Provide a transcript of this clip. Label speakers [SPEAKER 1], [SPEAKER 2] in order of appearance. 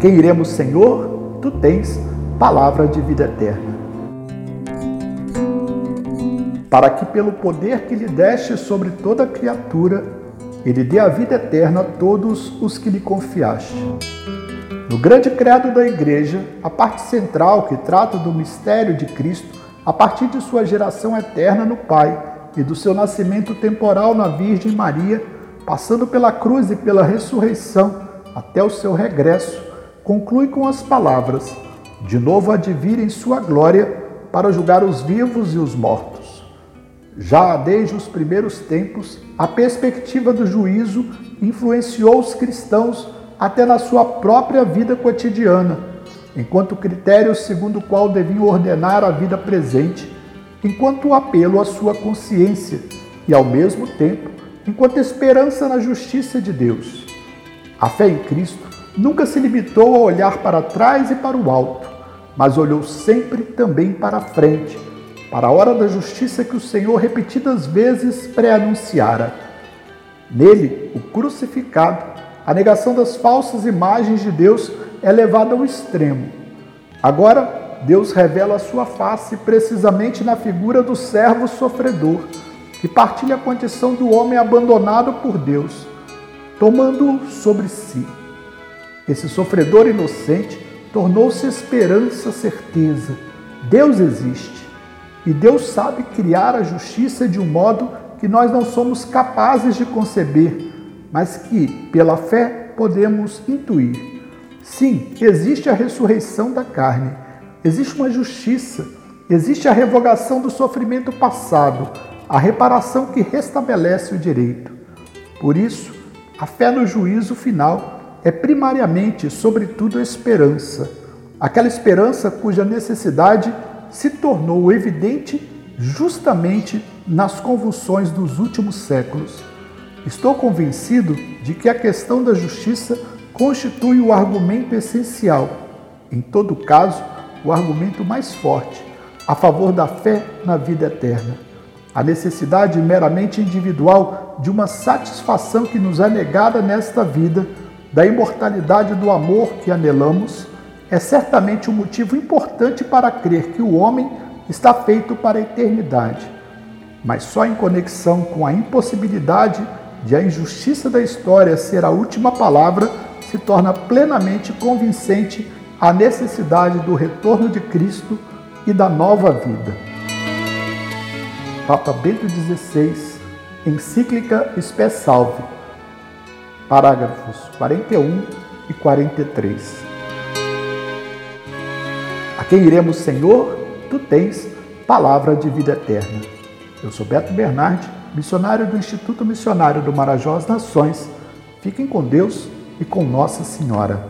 [SPEAKER 1] quem iremos, Senhor? Tu tens palavra de vida eterna. Para que, pelo poder que lhe deste sobre toda criatura, ele dê a vida eterna a todos os que lhe confiaste. No grande credo da Igreja, a parte central que trata do mistério de Cristo a partir de sua geração eterna no Pai e do seu nascimento temporal na Virgem Maria, passando pela cruz e pela ressurreição até o seu regresso, conclui com as palavras: De novo há de vir em sua glória para julgar os vivos e os mortos. Já desde os primeiros tempos, a perspectiva do juízo influenciou os cristãos até na sua própria vida cotidiana, enquanto critério segundo o qual deviam ordenar a vida presente, enquanto apelo à sua consciência e, ao mesmo tempo, enquanto esperança na justiça de Deus. A fé em Cristo nunca se limitou a olhar para trás e para o alto, mas olhou sempre também para a frente, para a hora da justiça que o Senhor repetidas vezes pré-anunciara. Nele, o crucificado, a negação das falsas imagens de Deus é levada ao extremo. Agora, Deus revela a sua face precisamente na figura do servo sofredor, que partilha a condição do homem abandonado por Deus tomando sobre si. Esse sofredor inocente tornou-se esperança, certeza. Deus existe e Deus sabe criar a justiça de um modo que nós não somos capazes de conceber, mas que, pela fé, podemos intuir. Sim, existe a ressurreição da carne, existe uma justiça, existe a revogação do sofrimento passado, a reparação que restabelece o direito. Por isso, a fé no juízo final é primariamente, sobretudo, a esperança. Aquela esperança cuja necessidade se tornou evidente justamente nas convulsões dos últimos séculos. Estou convencido de que a questão da justiça constitui o argumento essencial, em todo caso, o argumento mais forte, a favor da fé na vida eterna. A necessidade meramente individual de uma satisfação que nos é negada nesta vida, da imortalidade do amor que anelamos, é certamente um motivo importante para crer que o homem está feito para a eternidade. Mas só em conexão com a impossibilidade de a injustiça da história ser a última palavra se torna plenamente convincente a necessidade do retorno de Cristo e da nova vida. Papa Bento XVI, encíclica Spé Salve, parágrafos 41 e 43. A quem iremos, Senhor? Tu tens palavra de vida eterna. Eu sou Beto Bernardi, missionário do Instituto Missionário do Marajó às Nações. Fiquem com Deus e com Nossa Senhora.